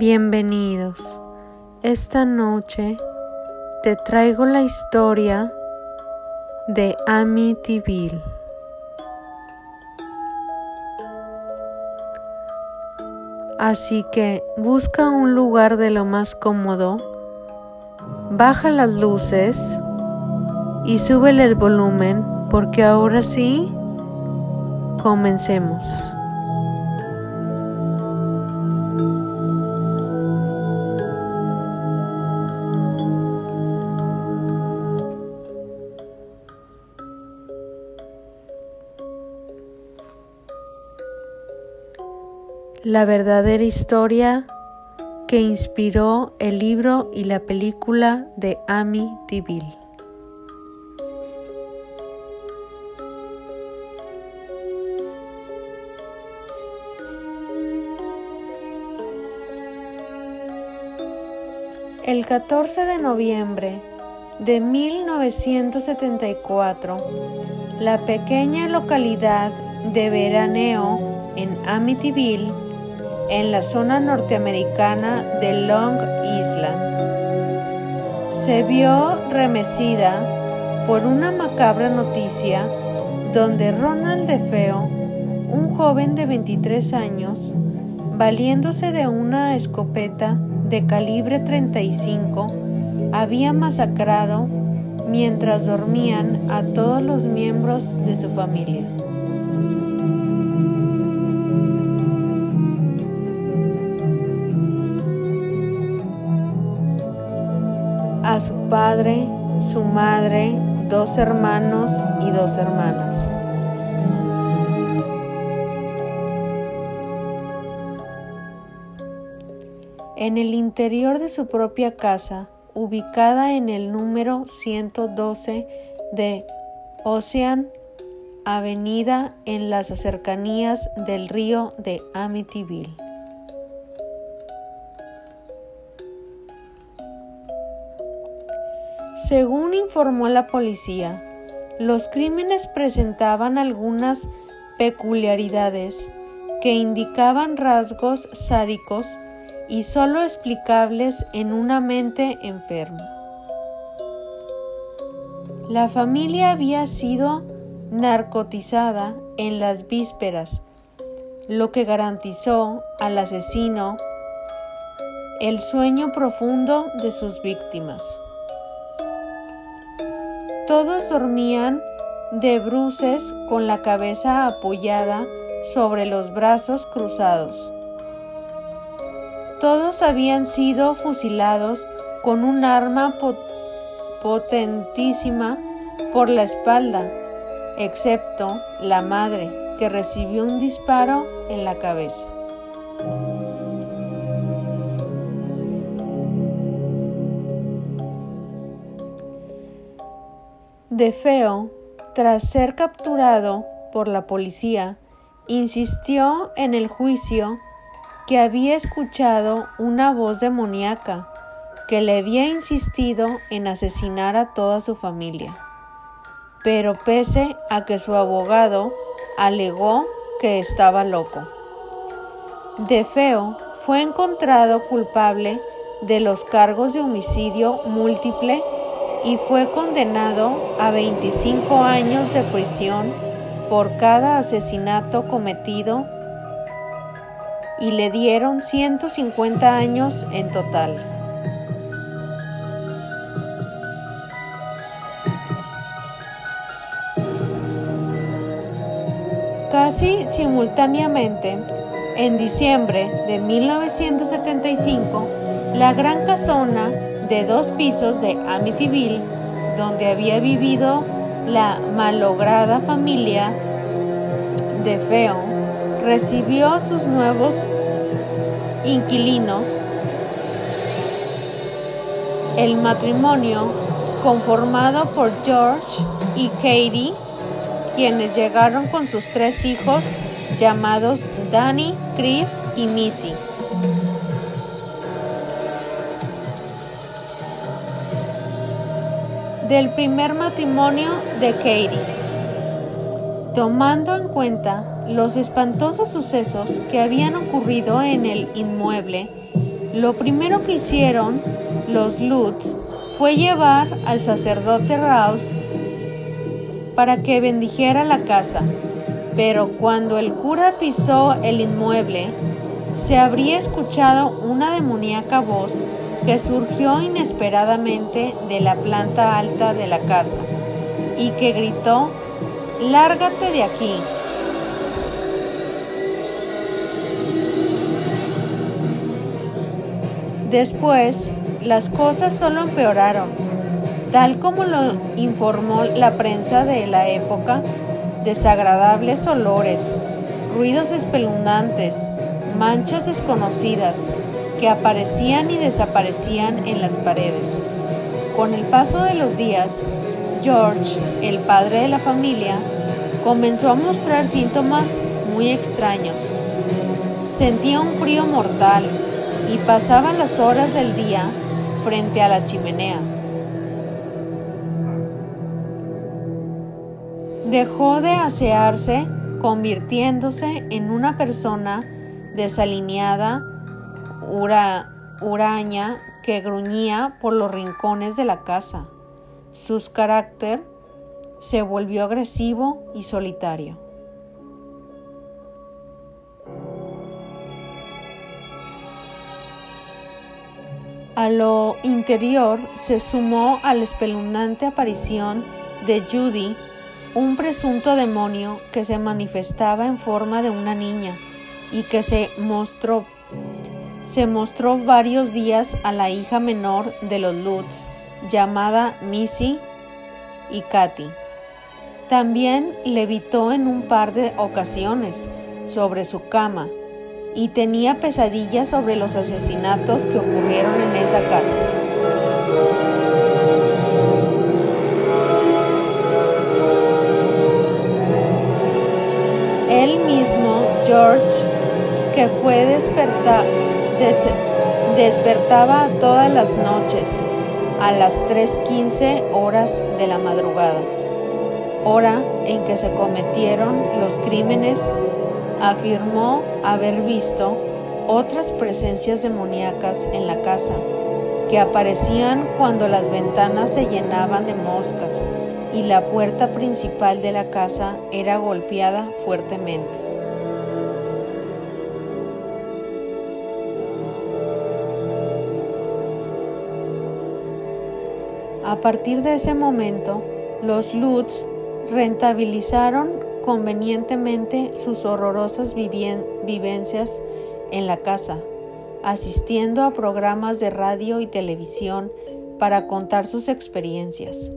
Bienvenidos. Esta noche te traigo la historia de Amityville. Así que busca un lugar de lo más cómodo, baja las luces y súbele el volumen porque ahora sí, comencemos. La verdadera historia que inspiró el libro y la película de Amityville. El 14 de noviembre de 1974, la pequeña localidad de veraneo en Amityville en la zona norteamericana de Long Island. Se vio remecida por una macabra noticia donde Ronald DeFeo, un joven de 23 años, valiéndose de una escopeta de calibre 35, había masacrado mientras dormían a todos los miembros de su familia. A su padre, su madre, dos hermanos y dos hermanas. En el interior de su propia casa, ubicada en el número 112 de Ocean Avenida en las cercanías del río de Amityville. Según informó la policía, los crímenes presentaban algunas peculiaridades que indicaban rasgos sádicos y solo explicables en una mente enferma. La familia había sido narcotizada en las vísperas, lo que garantizó al asesino el sueño profundo de sus víctimas. Todos dormían de bruces con la cabeza apoyada sobre los brazos cruzados. Todos habían sido fusilados con un arma potentísima por la espalda, excepto la madre, que recibió un disparo en la cabeza. De Feo, tras ser capturado por la policía, insistió en el juicio que había escuchado una voz demoníaca que le había insistido en asesinar a toda su familia. Pero pese a que su abogado alegó que estaba loco. De Feo fue encontrado culpable de los cargos de homicidio múltiple y fue condenado a 25 años de prisión por cada asesinato cometido y le dieron 150 años en total. Casi simultáneamente, en diciembre de 1975, la Gran Casona de dos pisos de Amityville, donde había vivido la malograda familia de Feo, recibió sus nuevos inquilinos. El matrimonio, conformado por George y Katie, quienes llegaron con sus tres hijos llamados Danny, Chris y Missy. Del primer matrimonio de Katie. Tomando en cuenta los espantosos sucesos que habían ocurrido en el inmueble, Lo primero que hicieron los Lutz fue llevar al sacerdote Ralph para que bendijera la casa, pero cuando el cura pisó el inmueble, se habría escuchado una demoníaca voz que surgió inesperadamente de la planta alta de la casa y que gritó, Lárgate de aquí. Después, las cosas solo empeoraron. Tal como lo informó la prensa de la época, desagradables olores, ruidos espeluznantes, manchas desconocidas que aparecían y desaparecían en las paredes. Con el paso de los días, George, el padre de la familia, comenzó a mostrar síntomas muy extraños. Sentía un frío mortal y pasaba las horas del día frente a la chimenea. Dejó de asearse, convirtiéndose en una persona desalineada, huraña, que gruñía por los rincones de la casa. Su carácter se volvió agresivo y solitario. A lo interior se sumó a la espeluznante aparición de Judy, un presunto demonio que se manifestaba en forma de una niña y que se mostró se mostró varios días a la hija menor de los Lutz, llamada Missy y Katy. También levitó en un par de ocasiones sobre su cama y tenía pesadillas sobre los asesinatos que ocurrieron en esa casa. Él mismo, George, que fue desperta, despertaba todas las noches a las 3.15 horas de la madrugada, hora en que se cometieron los crímenes afirmó haber visto otras presencias demoníacas en la casa, que aparecían cuando las ventanas se llenaban de moscas y la puerta principal de la casa era golpeada fuertemente. A partir de ese momento, los Lutz rentabilizaron convenientemente sus horrorosas vivencias en la casa, asistiendo a programas de radio y televisión para contar sus experiencias.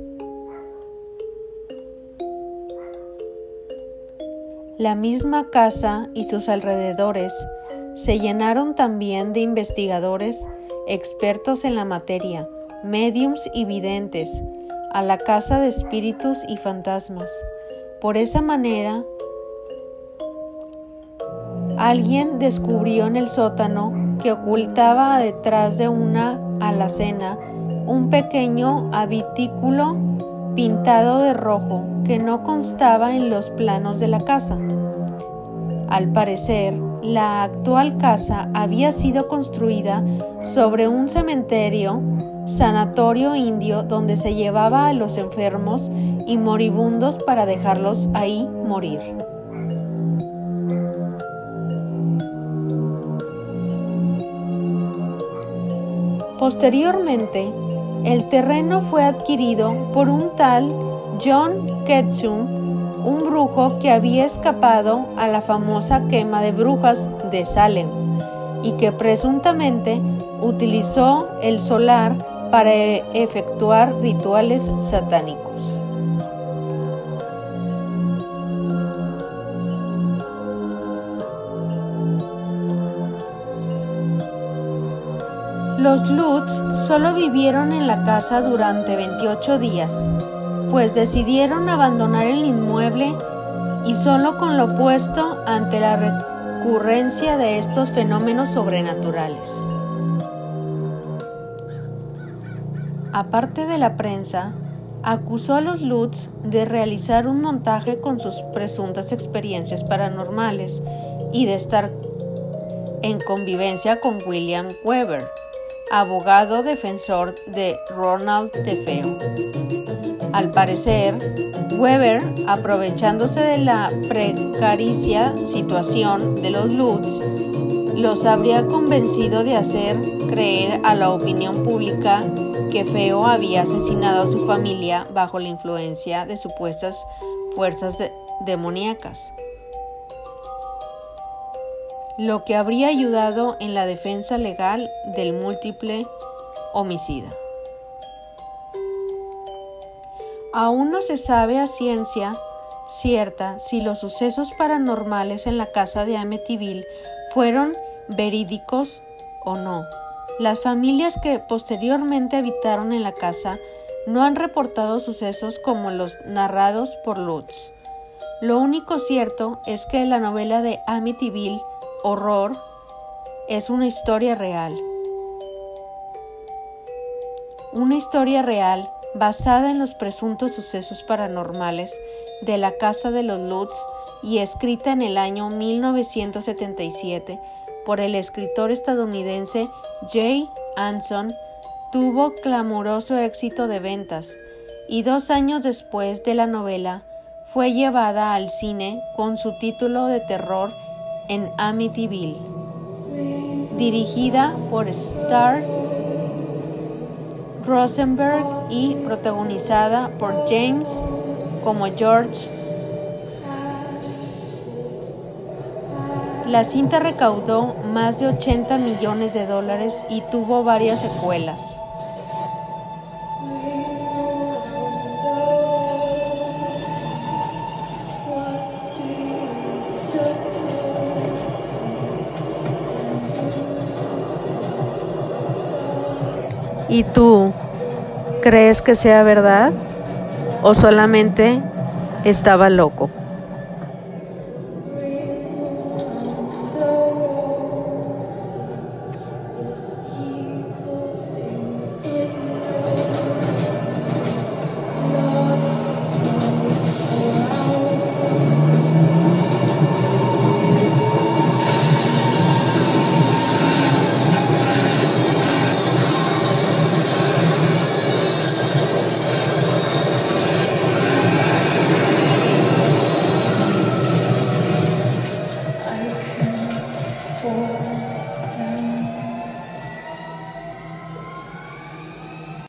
La misma casa y sus alrededores se llenaron también de investigadores expertos en la materia, mediums y videntes, a la casa de espíritus y fantasmas por esa manera, alguien descubrió en el sótano que ocultaba detrás de una alacena un pequeño habitículo pintado de rojo que no constaba en los planos de la casa. Al parecer, la actual casa había sido construida sobre un cementerio sanatorio indio donde se llevaba a los enfermos y moribundos para dejarlos ahí morir. Posteriormente, el terreno fue adquirido por un tal John Ketchum, un brujo que había escapado a la famosa quema de brujas de Salem y que presuntamente utilizó el solar para efectuar rituales satánicos. Los Lutz solo vivieron en la casa durante 28 días, pues decidieron abandonar el inmueble y solo con lo opuesto ante la recurrencia de estos fenómenos sobrenaturales. aparte de la prensa, acusó a los Lutz de realizar un montaje con sus presuntas experiencias paranormales y de estar en convivencia con William Weber, abogado defensor de Ronald DeFeo. Al parecer, Weber, aprovechándose de la precaricia situación de los Lutz, los habría convencido de hacer creer a la opinión pública que Feo había asesinado a su familia bajo la influencia de supuestas fuerzas demoníacas, lo que habría ayudado en la defensa legal del múltiple homicida. Aún no se sabe a ciencia cierta si los sucesos paranormales en la casa de Amityville fueron verídicos o no. Las familias que posteriormente habitaron en la casa no han reportado sucesos como los narrados por Lutz. Lo único cierto es que la novela de Amityville, Horror, es una historia real. Una historia real basada en los presuntos sucesos paranormales de la casa de los Lutz y escrita en el año 1977 por el escritor estadounidense Jay Anson, tuvo clamoroso éxito de ventas y dos años después de la novela fue llevada al cine con su título de terror en Amityville, dirigida por Star Rosenberg y protagonizada por James como George. La cinta recaudó más de 80 millones de dólares y tuvo varias secuelas. ¿Y tú crees que sea verdad o solamente estaba loco?